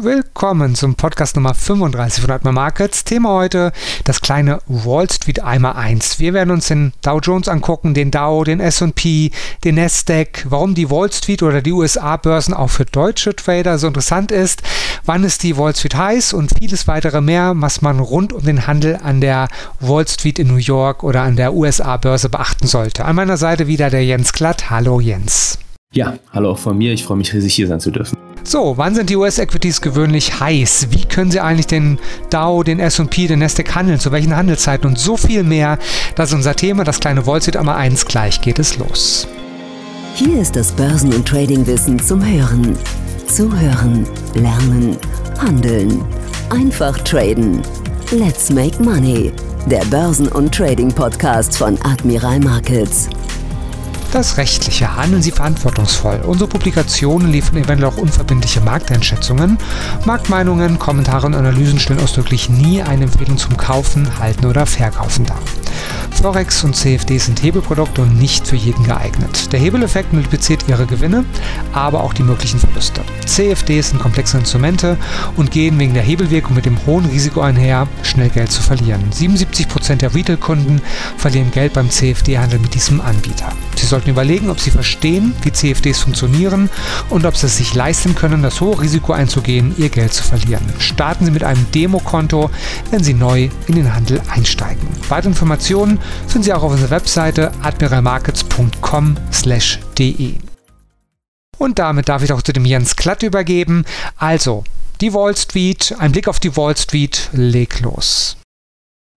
Willkommen zum Podcast Nummer 35 von Atma Markets. Thema heute das kleine Wall Street einmal 1. Wir werden uns den Dow Jones angucken, den Dow, den S&P, den Nasdaq, warum die Wall Street oder die USA-Börsen auch für deutsche Trader so interessant ist, wann ist die Wall Street heiß und vieles weitere mehr, was man rund um den Handel an der Wall Street in New York oder an der USA-Börse beachten sollte. An meiner Seite wieder der Jens Glatt. Hallo Jens. Ja, hallo auch von mir. Ich freue mich riesig hier sein zu dürfen. So, wann sind die US-Equities gewöhnlich heiß? Wie können Sie eigentlich den Dow, den S&P, den Nasdaq handeln? Zu welchen Handelszeiten? Und so viel mehr. Das ist unser Thema. Das kleine Street einmal eins. Gleich geht es los. Hier ist das Börsen- und Tradingwissen zum Hören. Zuhören, lernen, handeln. Einfach traden. Let's make money. Der Börsen- und Trading-Podcast von Admiral Markets. Das Rechtliche. Handeln Sie verantwortungsvoll. Unsere Publikationen liefern eventuell auch unverbindliche Markteinschätzungen. Marktmeinungen, Kommentare und Analysen stellen ausdrücklich nie eine Empfehlung zum Kaufen, Halten oder Verkaufen dar. Forex und CFD sind Hebelprodukte und nicht für jeden geeignet. Der Hebeleffekt multipliziert ihre Gewinne, aber auch die möglichen Verluste. CFDs sind komplexe Instrumente und gehen wegen der Hebelwirkung mit dem hohen Risiko einher, schnell Geld zu verlieren. 77% der Retail-Kunden verlieren Geld beim CFD-Handel mit diesem Anbieter. Sie sollten überlegen, ob Sie verstehen, wie CFDs funktionieren und ob Sie es sich leisten können, das hohe Risiko einzugehen, Ihr Geld zu verlieren. Starten Sie mit einem Demokonto, wenn Sie neu in den Handel einsteigen. Weitere Informationen finden Sie auch auf unserer Webseite admiralmarkets.com/de. Und damit darf ich auch zu dem Jens Klatt übergeben. Also, die Wall Street, ein Blick auf die Wall Street, leg los.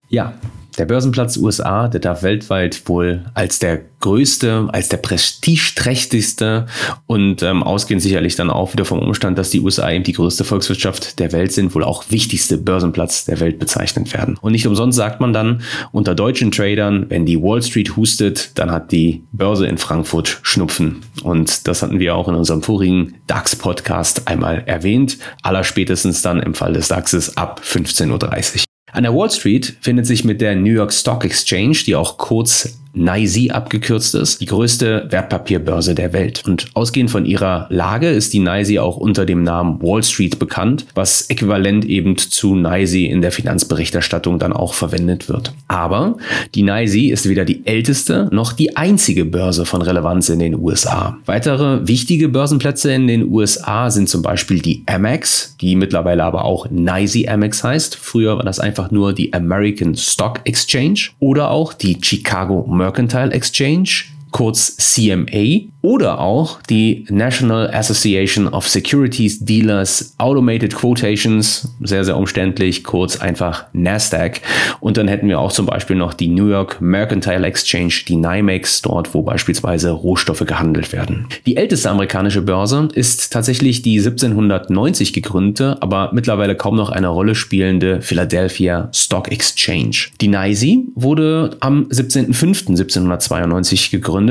Ja, der Börsenplatz USA, der darf weltweit wohl als der größte, als der prestigeträchtigste und ähm, ausgehend sicherlich dann auch wieder vom Umstand, dass die USA eben die größte Volkswirtschaft der Welt sind, wohl auch wichtigste Börsenplatz der Welt bezeichnet werden. Und nicht umsonst sagt man dann unter deutschen Tradern, wenn die Wall Street hustet, dann hat die Börse in Frankfurt Schnupfen. Und das hatten wir auch in unserem vorigen DAX-Podcast einmal erwähnt, allerspätestens dann im Fall des DAXes ab 15.30 Uhr. An der Wall Street findet sich mit der New York Stock Exchange, die auch kurz NYSE abgekürzt ist, die größte Wertpapierbörse der Welt. Und ausgehend von ihrer Lage ist die NYSE auch unter dem Namen Wall Street bekannt, was äquivalent eben zu NYSE in der Finanzberichterstattung dann auch verwendet wird. Aber die NYSE ist weder die älteste noch die einzige Börse von Relevanz in den USA. Weitere wichtige Börsenplätze in den USA sind zum Beispiel die Amex, die mittlerweile aber auch NYSE Amex heißt. Früher war das einfach nur die American Stock Exchange oder auch die Chicago Mercantile Exchange, kurz CMA, oder auch die National Association of Securities Dealers Automated Quotations, sehr, sehr umständlich, kurz einfach NASDAQ. Und dann hätten wir auch zum Beispiel noch die New York Mercantile Exchange, die NYMEX, dort, wo beispielsweise Rohstoffe gehandelt werden. Die älteste amerikanische Börse ist tatsächlich die 1790 gegründete, aber mittlerweile kaum noch eine Rolle spielende Philadelphia Stock Exchange. Die NYSE wurde am 17.05.1792 gegründet.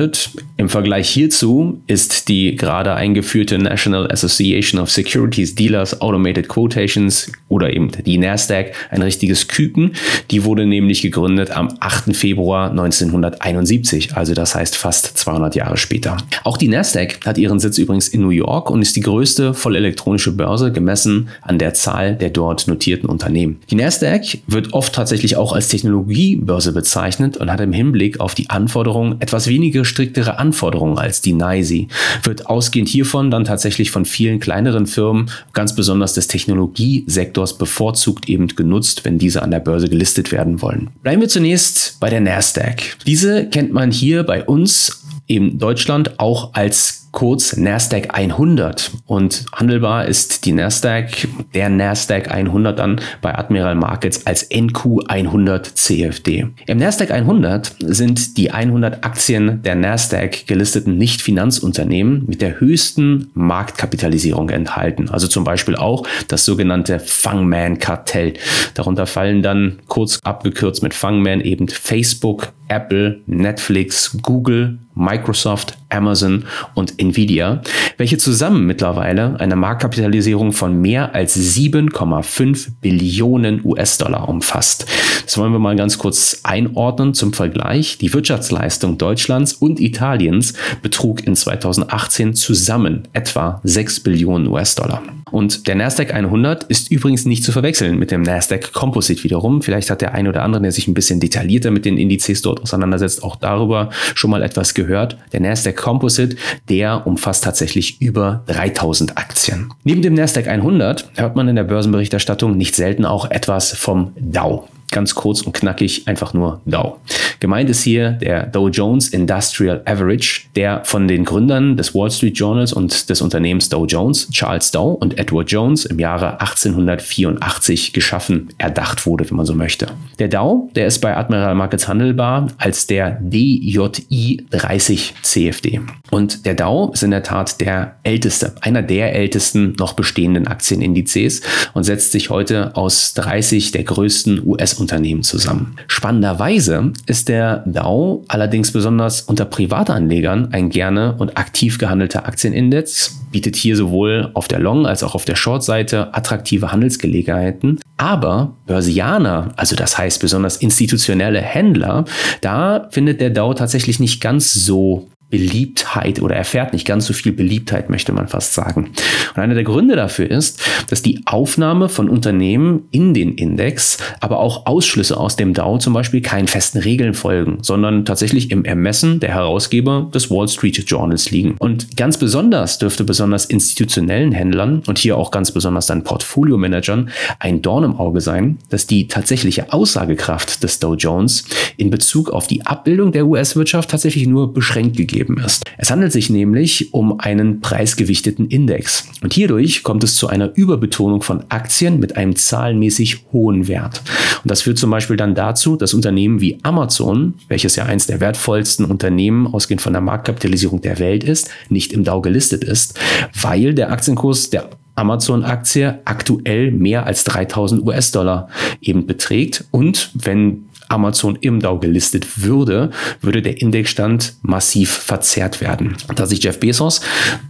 Im Vergleich hierzu ist die gerade eingeführte National Association of Securities Dealers Automated Quotations oder eben die NASDAQ ein richtiges Küken. Die wurde nämlich gegründet am 8. Februar 1971, also das heißt fast 200 Jahre später. Auch die NASDAQ hat ihren Sitz übrigens in New York und ist die größte vollelektronische Börse gemessen an der Zahl der dort notierten Unternehmen. Die NASDAQ wird oft tatsächlich auch als Technologiebörse bezeichnet und hat im Hinblick auf die Anforderungen etwas weniger striktere Anforderungen als die NYSE, wird ausgehend hiervon dann tatsächlich von vielen kleineren Firmen, ganz besonders des Technologiesektors, bevorzugt eben genutzt, wenn diese an der Börse gelistet werden wollen. Bleiben wir zunächst bei der Nasdaq. Diese kennt man hier bei uns in Deutschland auch als kurz Nasdaq 100 und handelbar ist die Nasdaq, der Nasdaq 100 dann bei Admiral Markets als NQ 100 CFD. Im Nasdaq 100 sind die 100 Aktien der Nasdaq gelisteten Nicht-Finanzunternehmen mit der höchsten Marktkapitalisierung enthalten. Also zum Beispiel auch das sogenannte Fangman-Kartell. Darunter fallen dann kurz abgekürzt mit Fangman eben Facebook, Apple, Netflix, Google, Microsoft, Amazon und Nvidia, welche zusammen mittlerweile eine Marktkapitalisierung von mehr als 7,5 Billionen US-Dollar umfasst. Das wollen wir mal ganz kurz einordnen zum Vergleich. Die Wirtschaftsleistung Deutschlands und Italiens betrug in 2018 zusammen etwa 6 Billionen US-Dollar. Und der Nasdaq 100 ist übrigens nicht zu verwechseln mit dem Nasdaq Composite wiederum. Vielleicht hat der ein oder andere, der sich ein bisschen detaillierter mit den Indizes dort auseinandersetzt, auch darüber schon mal etwas gehört. Der Nasdaq Composite, der umfasst tatsächlich über 3000 Aktien. Neben dem Nasdaq 100 hört man in der Börsenberichterstattung nicht selten auch etwas vom Dow ganz kurz und knackig einfach nur Dow. Gemeint ist hier der Dow Jones Industrial Average, der von den Gründern des Wall Street Journals und des Unternehmens Dow Jones, Charles Dow und Edward Jones im Jahre 1884 geschaffen, erdacht wurde, wenn man so möchte. Der Dow, der ist bei Admiral Markets handelbar als der DJI 30 CFD. Und der Dow ist in der Tat der älteste, einer der ältesten noch bestehenden Aktienindizes und setzt sich heute aus 30 der größten US- Unternehmen zusammen. Spannenderweise ist der DAO allerdings besonders unter Privatanlegern ein gerne und aktiv gehandelter Aktienindex, bietet hier sowohl auf der Long- als auch auf der Short-Seite attraktive Handelsgelegenheiten. Aber Börsianer, also das heißt besonders institutionelle Händler, da findet der DAO tatsächlich nicht ganz so Beliebtheit oder erfährt nicht ganz so viel Beliebtheit, möchte man fast sagen. Und einer der Gründe dafür ist, dass die Aufnahme von Unternehmen in den Index, aber auch Ausschlüsse aus dem DAO zum Beispiel keinen festen Regeln folgen, sondern tatsächlich im Ermessen der Herausgeber des Wall Street Journals liegen. Und ganz besonders dürfte besonders institutionellen Händlern und hier auch ganz besonders dann Portfolio-Managern ein Dorn im Auge sein, dass die tatsächliche Aussagekraft des Dow Jones in Bezug auf die Abbildung der US-Wirtschaft tatsächlich nur beschränkt gegeben gegeben ist. Es handelt sich nämlich um einen preisgewichteten Index. Und hierdurch kommt es zu einer Überbetonung von Aktien mit einem zahlenmäßig hohen Wert. Und das führt zum Beispiel dann dazu, dass Unternehmen wie Amazon, welches ja eins der wertvollsten Unternehmen ausgehend von der Marktkapitalisierung der Welt ist, nicht im Dow gelistet ist, weil der Aktienkurs der Amazon-Aktie aktuell mehr als 3000 US-Dollar eben beträgt. Und wenn Amazon im Dow gelistet würde, würde der Indexstand massiv verzerrt werden. Da sich Jeff Bezos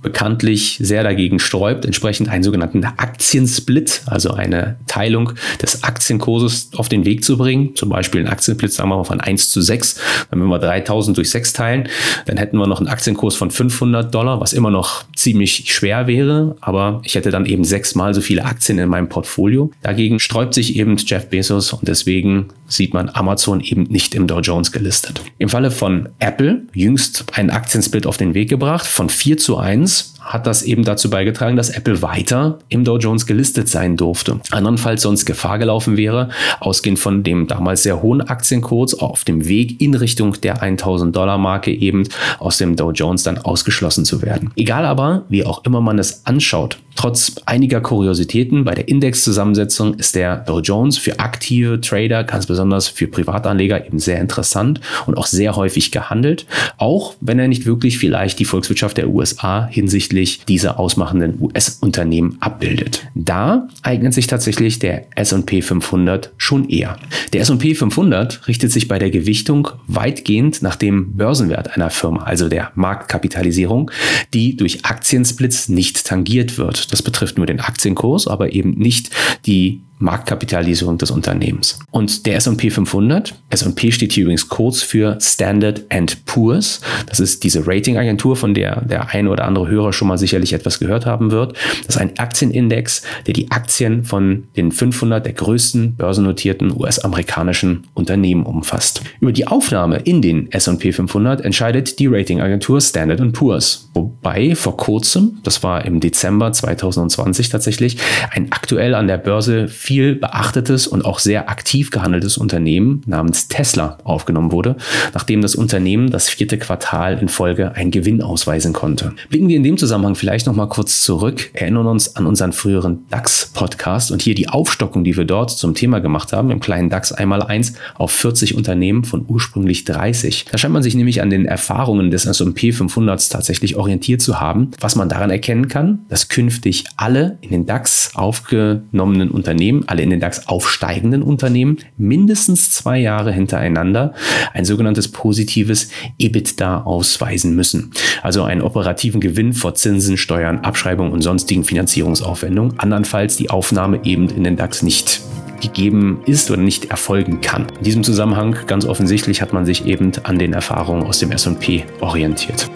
bekanntlich sehr dagegen sträubt, entsprechend einen sogenannten Aktiensplit, also eine Teilung des Aktienkurses auf den Weg zu bringen, zum Beispiel ein Aktiensplit, sagen wir mal von 1 zu 6, wenn wir 3000 durch 6 teilen, dann hätten wir noch einen Aktienkurs von 500 Dollar, was immer noch ziemlich schwer wäre, aber ich hätte dann eben sechsmal so viele Aktien in meinem Portfolio. Dagegen sträubt sich eben Jeff Bezos und deswegen sieht man Amazon eben nicht im Dow Jones gelistet. Im Falle von Apple jüngst einen Aktiensplit auf den Weg gebracht von 4 zu 1 hat das eben dazu beigetragen, dass Apple weiter im Dow Jones gelistet sein durfte. Andernfalls sonst Gefahr gelaufen wäre, ausgehend von dem damals sehr hohen Aktienkurs auf dem Weg in Richtung der 1000 Dollar Marke eben aus dem Dow Jones dann ausgeschlossen zu werden. Egal aber, wie auch immer man es anschaut, Trotz einiger Kuriositäten bei der Indexzusammensetzung ist der Dow Jones für aktive Trader, ganz besonders für Privatanleger, eben sehr interessant und auch sehr häufig gehandelt, auch wenn er nicht wirklich vielleicht die Volkswirtschaft der USA hinsichtlich dieser ausmachenden US-Unternehmen abbildet. Da eignet sich tatsächlich der S&P 500 schon eher. Der S&P 500 richtet sich bei der Gewichtung weitgehend nach dem Börsenwert einer Firma, also der Marktkapitalisierung, die durch Aktiensplits nicht tangiert wird. Das betrifft nur den Aktienkurs, aber eben nicht die Marktkapitalisierung des Unternehmens. Und der S&P 500, S&P steht hier übrigens kurz für Standard Poor's. Das ist diese Ratingagentur, von der der ein oder andere Hörer schon mal sicherlich etwas gehört haben wird. Das ist ein Aktienindex, der die Aktien von den 500 der größten börsennotierten US-amerikanischen Unternehmen umfasst. Über die Aufnahme in den S&P 500 entscheidet die Ratingagentur Standard Poor's. Wobei vor kurzem, das war im Dezember 2020 tatsächlich, ein aktuell an der Börse viel beachtetes und auch sehr aktiv gehandeltes Unternehmen namens Tesla aufgenommen wurde, nachdem das Unternehmen das vierte Quartal in Folge einen Gewinn ausweisen konnte. Blicken wir in dem Zusammenhang vielleicht noch mal kurz zurück, erinnern uns an unseren früheren DAX-Podcast und hier die Aufstockung, die wir dort zum Thema gemacht haben, im kleinen DAX einmal eins auf 40 Unternehmen von ursprünglich 30. Da scheint man sich nämlich an den Erfahrungen des S&P 500 tatsächlich orientiert zu haben, was man daran erkennen kann, dass künftig alle in den DAX aufgenommenen Unternehmen alle in den DAX aufsteigenden Unternehmen, mindestens zwei Jahre hintereinander ein sogenanntes positives EBITDA ausweisen müssen. Also einen operativen Gewinn vor Zinsen, Steuern, Abschreibungen und sonstigen Finanzierungsaufwendungen. Andernfalls die Aufnahme eben in den DAX nicht gegeben ist oder nicht erfolgen kann. In diesem Zusammenhang ganz offensichtlich hat man sich eben an den Erfahrungen aus dem S&P orientiert.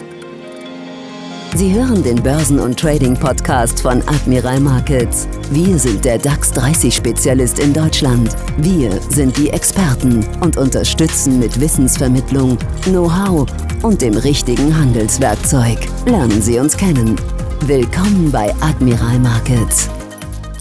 Sie hören den Börsen- und Trading-Podcast von Admiral Markets. Wir sind der DAX 30-Spezialist in Deutschland. Wir sind die Experten und unterstützen mit Wissensvermittlung, Know-how und dem richtigen Handelswerkzeug. Lernen Sie uns kennen. Willkommen bei Admiral Markets.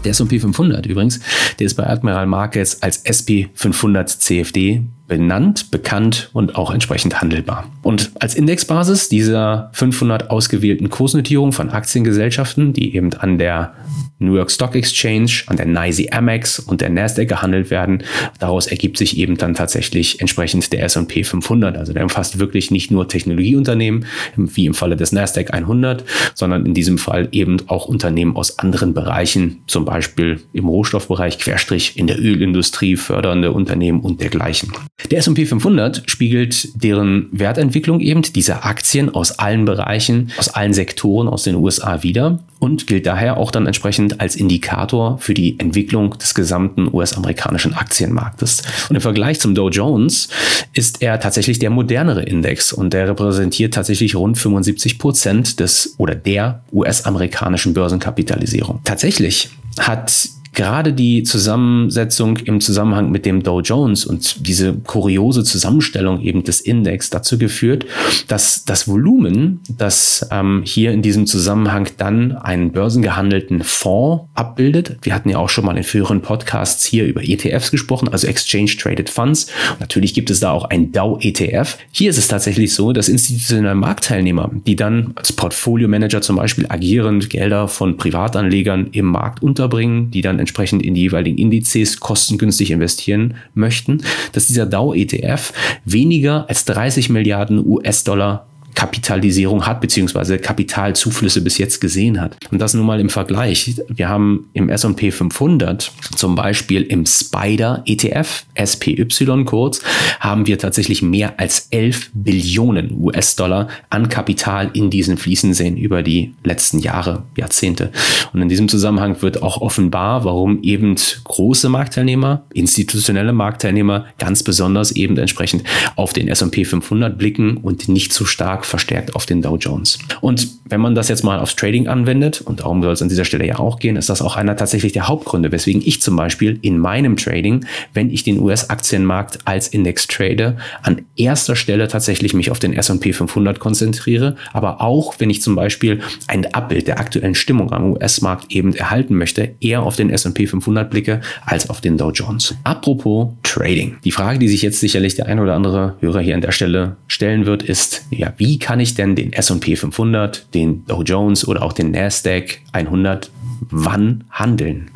Der S&P 500 übrigens, der ist bei Admiral Markets als SP 500 CFD benannt, bekannt und auch entsprechend handelbar. Und als Indexbasis dieser 500 ausgewählten Kursnotierungen von Aktiengesellschaften, die eben an der New York Stock Exchange, an der NYSE Amex und der Nasdaq gehandelt werden, daraus ergibt sich eben dann tatsächlich entsprechend der S&P 500. Also der umfasst wirklich nicht nur Technologieunternehmen, wie im Falle des Nasdaq 100, sondern in diesem Fall eben auch Unternehmen aus anderen Bereichen, zum Beispiel im Rohstoffbereich, Querstrich in der Ölindustrie, fördernde Unternehmen und dergleichen. Der S&P 500 spiegelt deren Wertentwicklung eben dieser Aktien aus allen Bereichen, aus allen Sektoren aus den USA wieder und gilt daher auch dann entsprechend als Indikator für die Entwicklung des gesamten US-amerikanischen Aktienmarktes. Und im Vergleich zum Dow Jones ist er tatsächlich der modernere Index und der repräsentiert tatsächlich rund 75 Prozent des oder der US-amerikanischen Börsenkapitalisierung. Tatsächlich hat gerade die Zusammensetzung im Zusammenhang mit dem Dow Jones und diese kuriose Zusammenstellung eben des Index dazu geführt, dass das Volumen, das ähm, hier in diesem Zusammenhang dann einen börsengehandelten Fonds abbildet, wir hatten ja auch schon mal in früheren Podcasts hier über ETFs gesprochen, also Exchange Traded Funds. Und natürlich gibt es da auch ein Dow ETF. Hier ist es tatsächlich so, dass institutionelle Marktteilnehmer, die dann als Portfolio Manager zum Beispiel agieren, Gelder von Privatanlegern im Markt unterbringen, die dann entsprechend in die jeweiligen Indizes kostengünstig investieren möchten, dass dieser DAO-ETF weniger als 30 Milliarden US-Dollar Kapitalisierung hat, beziehungsweise Kapitalzuflüsse bis jetzt gesehen hat. Und das nun mal im Vergleich. Wir haben im S&P 500 zum Beispiel im Spider ETF, SPY kurz, haben wir tatsächlich mehr als 11 Billionen US-Dollar an Kapital in diesen Fließen sehen über die letzten Jahre, Jahrzehnte. Und in diesem Zusammenhang wird auch offenbar, warum eben große Marktteilnehmer, institutionelle Marktteilnehmer ganz besonders eben entsprechend auf den S&P 500 blicken und nicht zu stark verstärkt auf den Dow Jones. Und wenn man das jetzt mal aufs Trading anwendet, und darum soll es an dieser Stelle ja auch gehen, ist das auch einer tatsächlich der Hauptgründe, weswegen ich zum Beispiel in meinem Trading, wenn ich den US-Aktienmarkt als Index trade, an erster Stelle tatsächlich mich auf den S&P 500 konzentriere, aber auch, wenn ich zum Beispiel ein Abbild der aktuellen Stimmung am US-Markt eben erhalten möchte, eher auf den S&P 500 blicke als auf den Dow Jones. Apropos Trading. Die Frage, die sich jetzt sicherlich der ein oder andere Hörer hier an der Stelle stellen wird, ist, ja, wie wie kann ich denn den S&P 500, den Dow Jones oder auch den Nasdaq 100 wann handeln?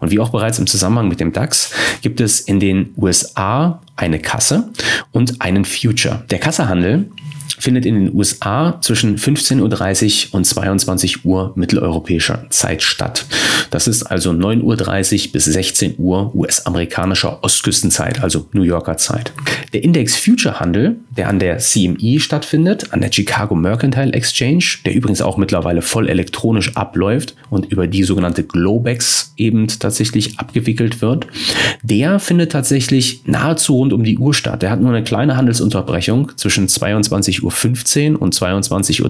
Und wie auch bereits im Zusammenhang mit dem DAX gibt es in den USA eine Kasse und einen Future. Der Kassehandel findet in den USA zwischen 15.30 Uhr und 22 Uhr mitteleuropäischer Zeit statt. Das ist also 9.30 Uhr bis 16 Uhr US-amerikanischer Ostküstenzeit, also New Yorker Zeit. Der Index Future Handel, der an der CME stattfindet, an der Chicago Mercantile Exchange, der übrigens auch mittlerweile voll elektronisch abläuft und über die sogenannte Globex eben tatsächlich abgewickelt wird, der findet tatsächlich nahezu rund um die Uhr statt. Der hat nur eine kleine Handelsunterbrechung zwischen 22 Uhr 15 und 22.30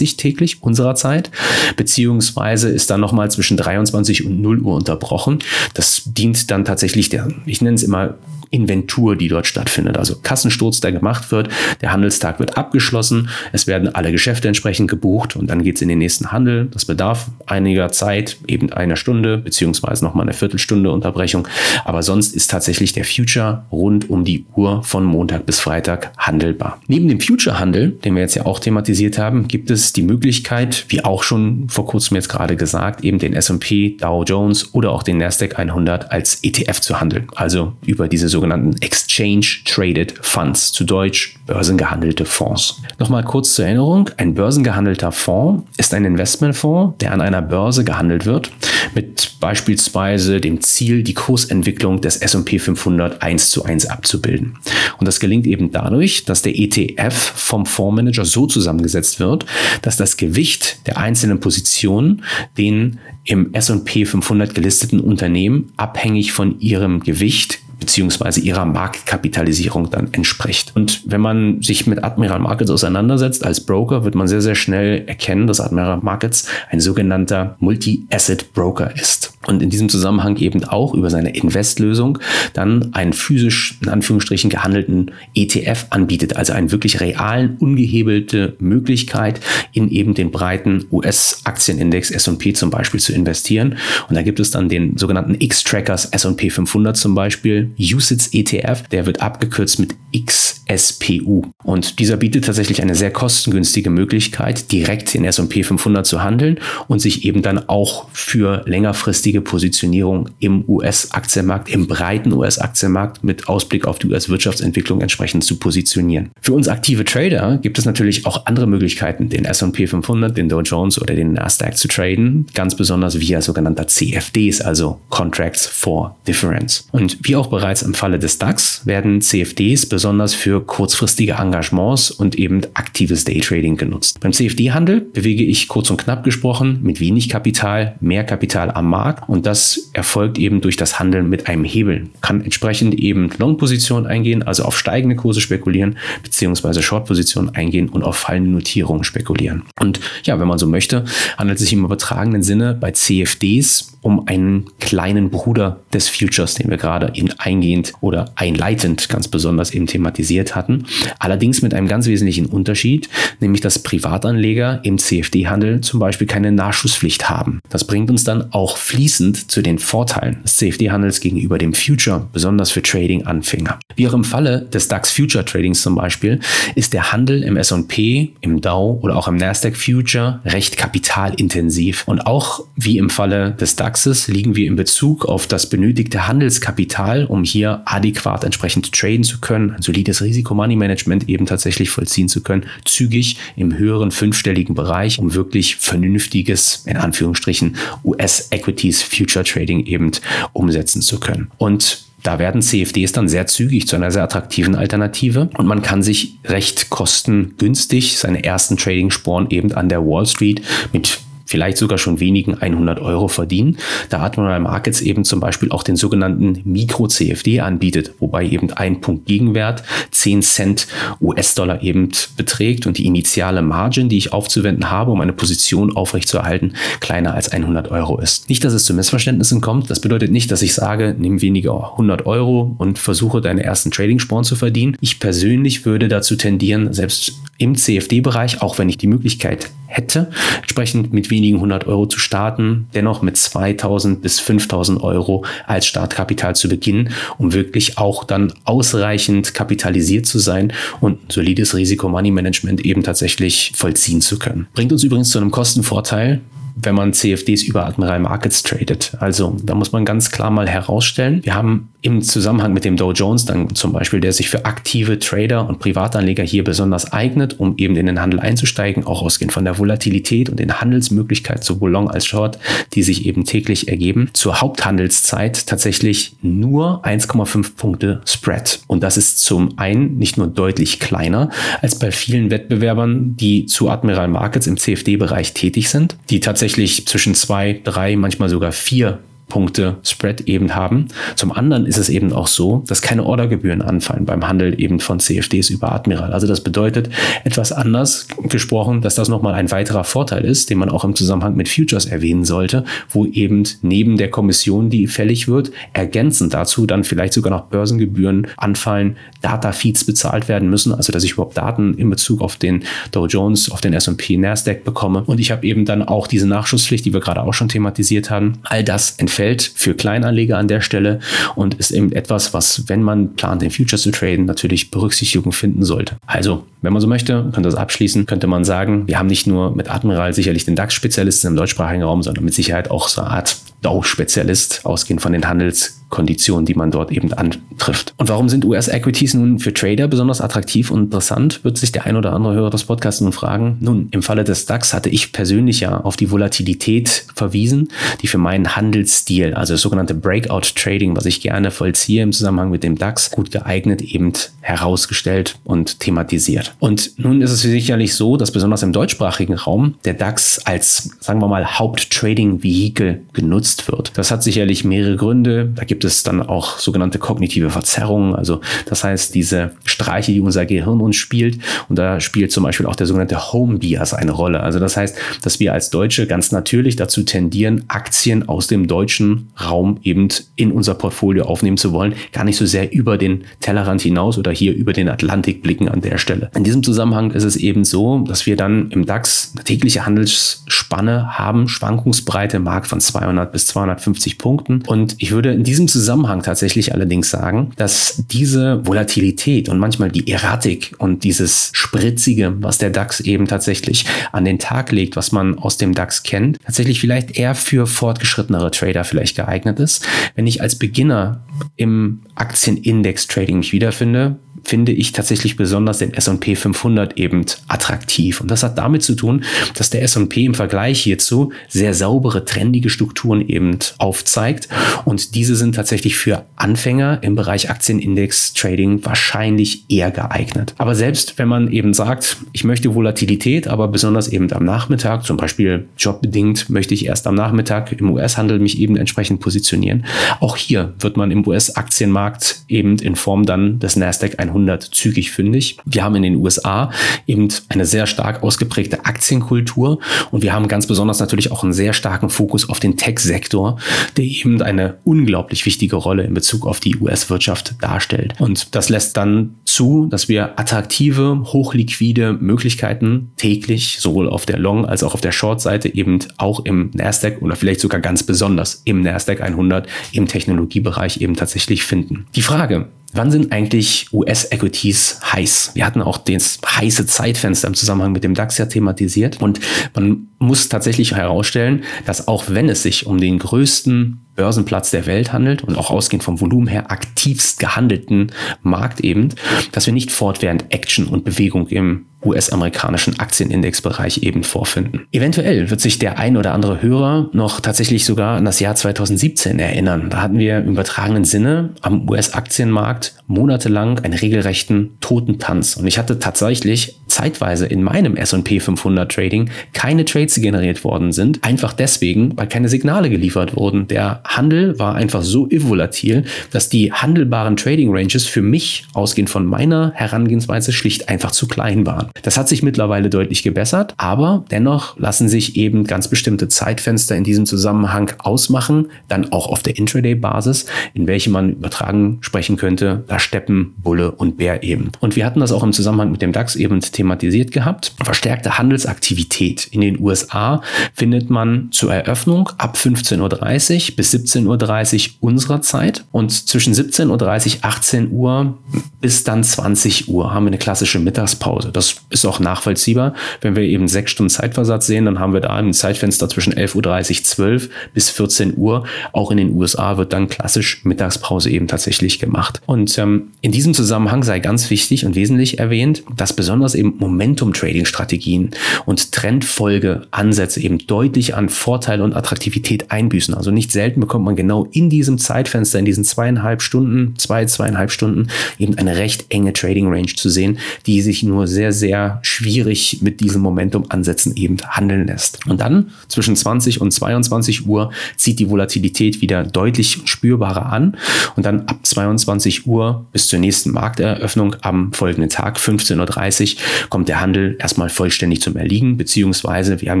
Uhr täglich unserer Zeit, beziehungsweise ist dann nochmal zwischen 23 und 0 Uhr unterbrochen. Das dient dann tatsächlich der, ich nenne es immer Inventur, die dort stattfindet. Also Kassensturz, der gemacht wird, der Handelstag wird abgeschlossen, es werden alle Geschäfte entsprechend gebucht und dann geht es in den nächsten Handel. Das bedarf einiger Zeit, eben einer Stunde, beziehungsweise nochmal eine Viertelstunde Unterbrechung. Aber sonst ist tatsächlich der Future rund um die Uhr von Montag bis Freitag handelbar. Neben dem Future-Handel, den wir jetzt ja auch thematisiert haben, gibt es die Möglichkeit, wie auch schon vor kurzem jetzt gerade gesagt, eben den S&P, Dow Jones oder auch den Nasdaq 100 als ETF zu handeln. Also über diese sogenannten Exchange Traded Funds, zu Deutsch börsengehandelte Fonds. Nochmal kurz zur Erinnerung, ein börsengehandelter Fonds ist ein Investmentfonds, der an einer Börse gehandelt wird, mit beispielsweise dem Ziel, die Kursentwicklung des S&P 500 eins zu eins abzubilden. Und das gelingt eben dadurch, dass der ETF vom Fondsmanager so zusammengesetzt wird, dass das Gewicht der einzelnen Positionen den im S&P 500 gelisteten Unternehmen abhängig von ihrem Gewicht beziehungsweise ihrer Marktkapitalisierung dann entspricht. Und wenn man sich mit Admiral Markets auseinandersetzt als Broker, wird man sehr, sehr schnell erkennen, dass Admiral Markets ein sogenannter Multi-Asset Broker ist. Und in diesem Zusammenhang eben auch über seine Invest-Lösung dann einen physisch, in Anführungsstrichen, gehandelten ETF anbietet, also einen wirklich realen, ungehebelte Möglichkeit, in eben den breiten US-Aktienindex S&P zum Beispiel zu investieren. Und da gibt es dann den sogenannten X-Trackers S&P 500 zum Beispiel, USITS ETF, der wird abgekürzt mit XSPU. Und dieser bietet tatsächlich eine sehr kostengünstige Möglichkeit, direkt in S&P 500 zu handeln und sich eben dann auch für längerfristige Positionierung im US-Aktienmarkt, im breiten US-Aktienmarkt mit Ausblick auf die US-Wirtschaftsentwicklung entsprechend zu positionieren. Für uns aktive Trader gibt es natürlich auch andere Möglichkeiten, den S&P 500, den Dow Jones oder den Nasdaq zu traden, ganz besonders via sogenannter CFDs, also Contracts for Difference. Und wie auch bereits im Falle des DAX werden CFDs besonders für kurzfristige Engagements und eben aktives Daytrading genutzt. Beim CFD-Handel bewege ich kurz und knapp gesprochen mit wenig Kapital, mehr Kapital am Markt und das erfolgt eben durch das Handeln mit einem Hebel. Kann entsprechend eben Long-Positionen eingehen, also auf steigende Kurse spekulieren, beziehungsweise Short-Positionen eingehen und auf fallende Notierungen spekulieren. Und ja, wenn man so möchte, handelt es sich im übertragenen Sinne bei CFDs um einen kleinen Bruder des Futures, den wir gerade eben eingehend oder einleitend ganz besonders eben thematisiert hatten. Allerdings mit einem ganz wesentlichen Unterschied, nämlich dass Privatanleger im CFD-Handel zum Beispiel keine Nachschusspflicht haben. Das bringt uns dann auch fließend zu den Vorteilen des CFD-Handels gegenüber dem Future, besonders für Trading-Anfänger. Wie auch im Falle des DAX Future Tradings zum Beispiel, ist der Handel im S&P, im Dow oder auch im Nasdaq Future recht kapitalintensiv. Und auch wie im Falle des DAX Praxis liegen wir in Bezug auf das benötigte Handelskapital, um hier adäquat entsprechend traden zu können, ein solides Risiko-Money-Management eben tatsächlich vollziehen zu können, zügig im höheren fünfstelligen Bereich, um wirklich vernünftiges, in Anführungsstrichen, US-Equities Future Trading eben umsetzen zu können. Und da werden CFDs dann sehr zügig zu einer sehr attraktiven Alternative und man kann sich recht kostengünstig seine ersten Trading-Sporen eben an der Wall Street mit vielleicht sogar schon wenigen 100 Euro verdienen. Da Admiral Markets eben zum Beispiel auch den sogenannten Mikro-CFD anbietet, wobei eben ein Punkt Gegenwert 10 Cent US-Dollar eben beträgt und die initiale Margin, die ich aufzuwenden habe, um eine Position aufrechtzuerhalten, kleiner als 100 Euro ist. Nicht, dass es zu Missverständnissen kommt. Das bedeutet nicht, dass ich sage, nimm weniger 100 Euro und versuche deine ersten Trading-Sporen zu verdienen. Ich persönlich würde dazu tendieren, selbst im CFD-Bereich, auch wenn ich die Möglichkeit hätte, entsprechend mit wenigen hundert Euro zu starten, dennoch mit 2000 bis 5000 Euro als Startkapital zu beginnen, um wirklich auch dann ausreichend kapitalisiert zu sein und solides Risiko-Money-Management eben tatsächlich vollziehen zu können. Bringt uns übrigens zu einem Kostenvorteil, wenn man CFDs über Admiral Markets tradet. Also da muss man ganz klar mal herausstellen, wir haben im Zusammenhang mit dem Dow Jones dann zum Beispiel, der sich für aktive Trader und Privatanleger hier besonders eignet, um eben in den Handel einzusteigen, auch ausgehend von der Volatilität und den Handelsmöglichkeiten sowohl Long als Short, die sich eben täglich ergeben, zur Haupthandelszeit tatsächlich nur 1,5 Punkte Spread. Und das ist zum einen nicht nur deutlich kleiner als bei vielen Wettbewerbern, die zu Admiral Markets im CFD-Bereich tätig sind, die tatsächlich zwischen zwei, drei, manchmal sogar vier Punkte Spread eben haben. Zum anderen ist es eben auch so, dass keine Ordergebühren anfallen beim Handel eben von CFDs über Admiral. Also das bedeutet etwas anders gesprochen, dass das nochmal ein weiterer Vorteil ist, den man auch im Zusammenhang mit Futures erwähnen sollte, wo eben neben der Kommission, die fällig wird, ergänzend dazu dann vielleicht sogar noch Börsengebühren anfallen, Data-Feeds bezahlt werden müssen, also dass ich überhaupt Daten in Bezug auf den Dow Jones, auf den S&P, Nasdaq bekomme. Und ich habe eben dann auch diese Nachschusspflicht, die wir gerade auch schon thematisiert haben. All das entfällt Feld für Kleinanleger an der Stelle und ist eben etwas, was, wenn man plant, in Futures zu traden, natürlich Berücksichtigung finden sollte. Also, wenn man so möchte, könnte das abschließen, könnte man sagen, wir haben nicht nur mit Admiral sicherlich den DAX-Spezialisten im deutschsprachigen Raum, sondern mit Sicherheit auch so eine Art DAO-Spezialist, ausgehend von den Handels- Konditionen, die man dort eben antrifft. Und warum sind US-Equities nun für Trader besonders attraktiv und interessant, wird sich der ein oder andere Hörer des Podcasts nun fragen. Nun, im Falle des DAX hatte ich persönlich ja auf die Volatilität verwiesen, die für meinen Handelsstil, also das sogenannte Breakout Trading, was ich gerne vollziehe im Zusammenhang mit dem DAX, gut geeignet eben herausgestellt und thematisiert. Und nun ist es sicherlich so, dass besonders im deutschsprachigen Raum der DAX als, sagen wir mal, Haupttrading-Vehikel genutzt wird. Das hat sicherlich mehrere Gründe. Da gibt gibt es dann auch sogenannte kognitive Verzerrungen. Also das heißt, diese Streiche, die unser Gehirn uns spielt. Und da spielt zum Beispiel auch der sogenannte Home Bias eine Rolle. Also das heißt, dass wir als Deutsche ganz natürlich dazu tendieren, Aktien aus dem deutschen Raum eben in unser Portfolio aufnehmen zu wollen. Gar nicht so sehr über den Tellerrand hinaus oder hier über den Atlantik blicken an der Stelle. In diesem Zusammenhang ist es eben so, dass wir dann im DAX eine tägliche Handelsspanne haben, Schwankungsbreite im Markt von 200 bis 250 Punkten. Und ich würde in diesem Zusammenhang tatsächlich allerdings sagen, dass diese Volatilität und manchmal die Erratik und dieses Spritzige, was der DAX eben tatsächlich an den Tag legt, was man aus dem DAX kennt, tatsächlich vielleicht eher für fortgeschrittenere Trader vielleicht geeignet ist. Wenn ich als Beginner im Aktienindex-Trading mich wiederfinde, finde ich tatsächlich besonders den S&P 500 eben attraktiv. Und das hat damit zu tun, dass der S&P im Vergleich hierzu sehr saubere, trendige Strukturen eben aufzeigt. Und diese sind tatsächlich für Anfänger im Bereich Aktienindex-Trading wahrscheinlich eher geeignet. Aber selbst wenn man eben sagt, ich möchte Volatilität, aber besonders eben am Nachmittag, zum Beispiel jobbedingt möchte ich erst am Nachmittag im US-Handel mich eben entsprechend positionieren. Auch hier wird man im US-Aktienmarkt eben in Form dann des Nasdaq 100 100 zügig fündig. Wir haben in den USA eben eine sehr stark ausgeprägte Aktienkultur und wir haben ganz besonders natürlich auch einen sehr starken Fokus auf den Tech-Sektor, der eben eine unglaublich wichtige Rolle in Bezug auf die US-Wirtschaft darstellt. Und das lässt dann zu, dass wir attraktive, hochliquide Möglichkeiten täglich sowohl auf der Long- als auch auf der Short-Seite eben auch im Nasdaq oder vielleicht sogar ganz besonders im Nasdaq 100 im Technologiebereich eben tatsächlich finden. Die Frage, Wann sind eigentlich US-Equities heiß? Wir hatten auch das heiße Zeitfenster im Zusammenhang mit dem DAX ja thematisiert. Und man muss tatsächlich herausstellen, dass auch wenn es sich um den größten Börsenplatz der Welt handelt und auch ausgehend vom Volumen her aktivst gehandelten Markt eben, dass wir nicht fortwährend Action und Bewegung im US-amerikanischen Aktienindexbereich eben vorfinden. Eventuell wird sich der ein oder andere Hörer noch tatsächlich sogar an das Jahr 2017 erinnern. Da hatten wir im übertragenen Sinne am US-Aktienmarkt monatelang einen regelrechten Totentanz. Und ich hatte tatsächlich zeitweise in meinem S&P 500 Trading keine Trades generiert worden sind. Einfach deswegen, weil keine Signale geliefert wurden. Der Handel war einfach so volatil, dass die handelbaren Trading Ranges für mich, ausgehend von meiner Herangehensweise, schlicht einfach zu klein waren. Das hat sich mittlerweile deutlich gebessert, aber dennoch lassen sich eben ganz bestimmte Zeitfenster in diesem Zusammenhang ausmachen, dann auch auf der Intraday-Basis, in welche man übertragen sprechen könnte, da steppen Bulle und Bär eben. Und wir hatten das auch im Zusammenhang mit dem DAX eben thematisiert gehabt. Verstärkte Handelsaktivität in den USA findet man zur Eröffnung ab 15.30 Uhr bis 17.30 Uhr unserer Zeit und zwischen 17.30 Uhr, 18 Uhr bis dann 20 Uhr haben wir eine klassische Mittagspause. Das ist auch nachvollziehbar. Wenn wir eben sechs Stunden Zeitversatz sehen, dann haben wir da ein Zeitfenster zwischen 11.30 Uhr, 12 bis 14 Uhr. Auch in den USA wird dann klassisch Mittagspause eben tatsächlich gemacht. Und ähm, in diesem Zusammenhang sei ganz wichtig und wesentlich erwähnt, dass besonders eben Momentum-Trading-Strategien und Trendfolge-Ansätze eben deutlich an Vorteil und Attraktivität einbüßen. Also nicht selten bekommt man genau in diesem Zeitfenster, in diesen zweieinhalb Stunden, zwei, zweieinhalb Stunden eben eine recht enge Trading-Range zu sehen, die sich nur sehr, sehr schwierig mit diesem Momentum-Ansätzen eben handeln lässt. Und dann zwischen 20 und 22 Uhr zieht die Volatilität wieder deutlich spürbarer an. Und dann ab 22 Uhr bis zur nächsten Markteröffnung am folgenden Tag 15.30 Uhr kommt der Handel erstmal vollständig zum Erliegen, beziehungsweise wir haben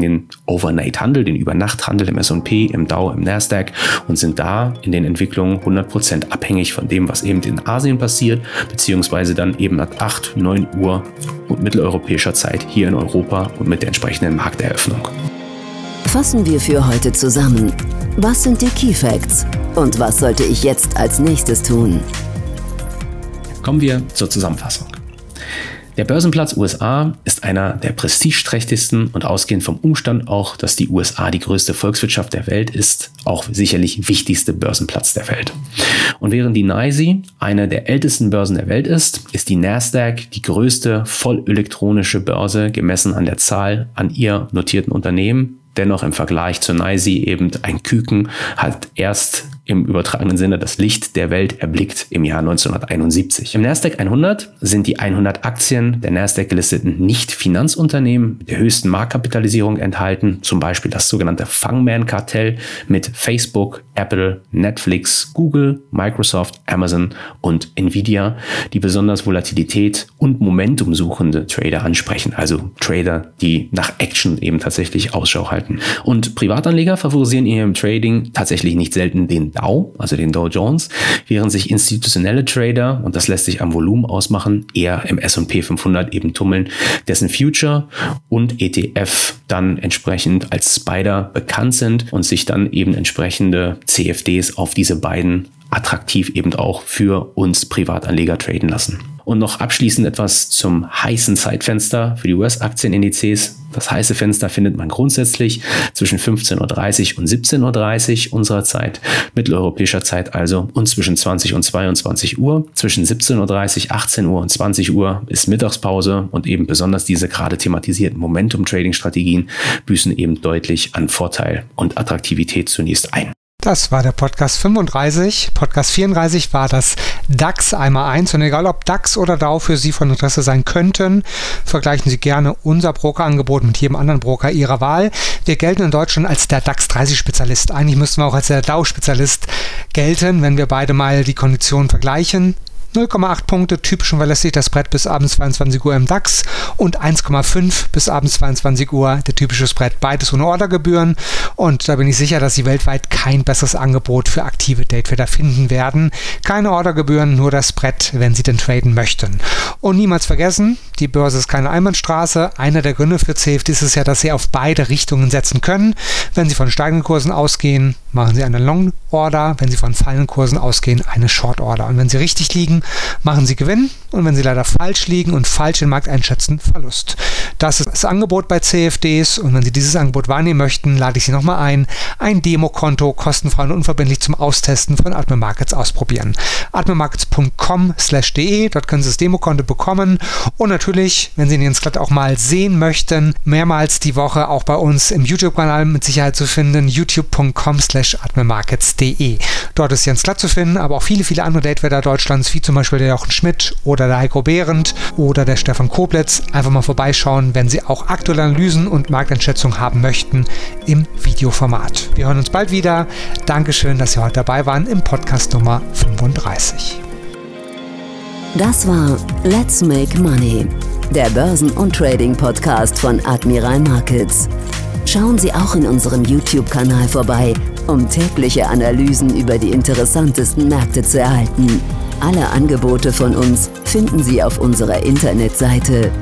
den Overnight-Handel, den Übernachthandel im S&P, im Dow, im Nasdaq und sind da in den Entwicklungen 100% abhängig von dem, was eben in Asien passiert, beziehungsweise dann eben ab 8, 9 Uhr und mitteleuropäischer Zeit hier in Europa und mit der entsprechenden Markteröffnung. Fassen wir für heute zusammen. Was sind die Key Facts und was sollte ich jetzt als nächstes tun? Kommen wir zur Zusammenfassung. Der Börsenplatz USA ist einer der prestigeträchtigsten und ausgehend vom Umstand auch, dass die USA die größte Volkswirtschaft der Welt ist, auch sicherlich wichtigste Börsenplatz der Welt. Und während die NYSE eine der ältesten Börsen der Welt ist, ist die Nasdaq die größte vollelektronische Börse gemessen an der Zahl an ihr notierten Unternehmen dennoch im Vergleich zur NYSE eben ein Küken hat erst im übertragenen Sinne das Licht der Welt erblickt im Jahr 1971. Im Nasdaq 100 sind die 100 Aktien der Nasdaq gelisteten Nicht-Finanzunternehmen mit der höchsten Marktkapitalisierung enthalten, zum Beispiel das sogenannte Fangman-Kartell mit Facebook, Apple, Netflix, Google, Microsoft, Amazon und Nvidia, die besonders Volatilität und Momentum suchende Trader ansprechen, also Trader, die nach Action eben tatsächlich Ausschau halten. Und Privatanleger favorisieren in ihrem Trading tatsächlich nicht selten den Dow, also den Dow Jones, während sich institutionelle Trader, und das lässt sich am Volumen ausmachen, eher im S&P 500 eben tummeln, dessen Future und ETF dann entsprechend als Spider bekannt sind und sich dann eben entsprechende CFDs auf diese beiden attraktiv eben auch für uns Privatanleger traden lassen. Und noch abschließend etwas zum heißen Zeitfenster für die US-Aktienindizes. Das heiße Fenster findet man grundsätzlich zwischen 15.30 Uhr und 17.30 Uhr unserer Zeit, mitteleuropäischer Zeit also, und zwischen 20 und 22 Uhr. Zwischen 17.30 Uhr, 18 Uhr und 20 Uhr ist Mittagspause und eben besonders diese gerade thematisierten Momentum-Trading-Strategien büßen eben deutlich an Vorteil und Attraktivität zunächst ein. Das war der Podcast 35. Podcast 34 war das DAX einmal eins. Und egal ob DAX oder DAO für Sie von Interesse sein könnten, vergleichen Sie gerne unser Brokerangebot mit jedem anderen Broker Ihrer Wahl. Wir gelten in Deutschland als der DAX 30 Spezialist. Eigentlich müssten wir auch als der DAO Spezialist gelten, wenn wir beide mal die Konditionen vergleichen. 0,8 Punkte typisch und verlässlich das Brett bis abends 22 Uhr im DAX und 1,5 bis abends 22 Uhr der typische Spread. Beides ohne Ordergebühren und da bin ich sicher, dass Sie weltweit kein besseres Angebot für aktive Daytrader finden werden. Keine Ordergebühren, nur das Brett, wenn Sie denn traden möchten. Und niemals vergessen, die Börse ist keine Einbahnstraße. Einer der Gründe für CFDs ist ja, dass Sie auf beide Richtungen setzen können. Wenn Sie von steigenden Kursen ausgehen, machen Sie eine Long Order. Wenn Sie von fallenden Kursen ausgehen, eine Short Order. Und wenn Sie richtig liegen, machen Sie Gewinn und wenn Sie leider falsch liegen und falsch den Markt einschätzen, Verlust. Das ist das Angebot bei CFDs und wenn Sie dieses Angebot wahrnehmen möchten, lade ich Sie nochmal ein, ein Demokonto kostenfrei und unverbindlich zum Austesten von Atme Markets ausprobieren. atmemarkets.com/de, dort können Sie das Demokonto bekommen und natürlich, wenn Sie den Skat auch mal sehen möchten, mehrmals die Woche auch bei uns im YouTube-Kanal mit Sicherheit zu finden, youtube.com/atmemarkets.de. Dort ist Jens Glatt zu finden, aber auch viele, viele andere Datewetter Deutschlands, wie zum Beispiel der Jochen Schmidt oder der Heiko Behrendt oder der Stefan Koblitz. Einfach mal vorbeischauen, wenn Sie auch aktuelle Analysen und Markteinschätzungen haben möchten im Videoformat. Wir hören uns bald wieder. Dankeschön, dass Sie heute dabei waren im Podcast Nummer 35. Das war Let's Make Money, der Börsen- und Trading-Podcast von Admiral Markets. Schauen Sie auch in unserem YouTube-Kanal vorbei, um tägliche Analysen über die interessantesten Märkte zu erhalten. Alle Angebote von uns finden Sie auf unserer Internetseite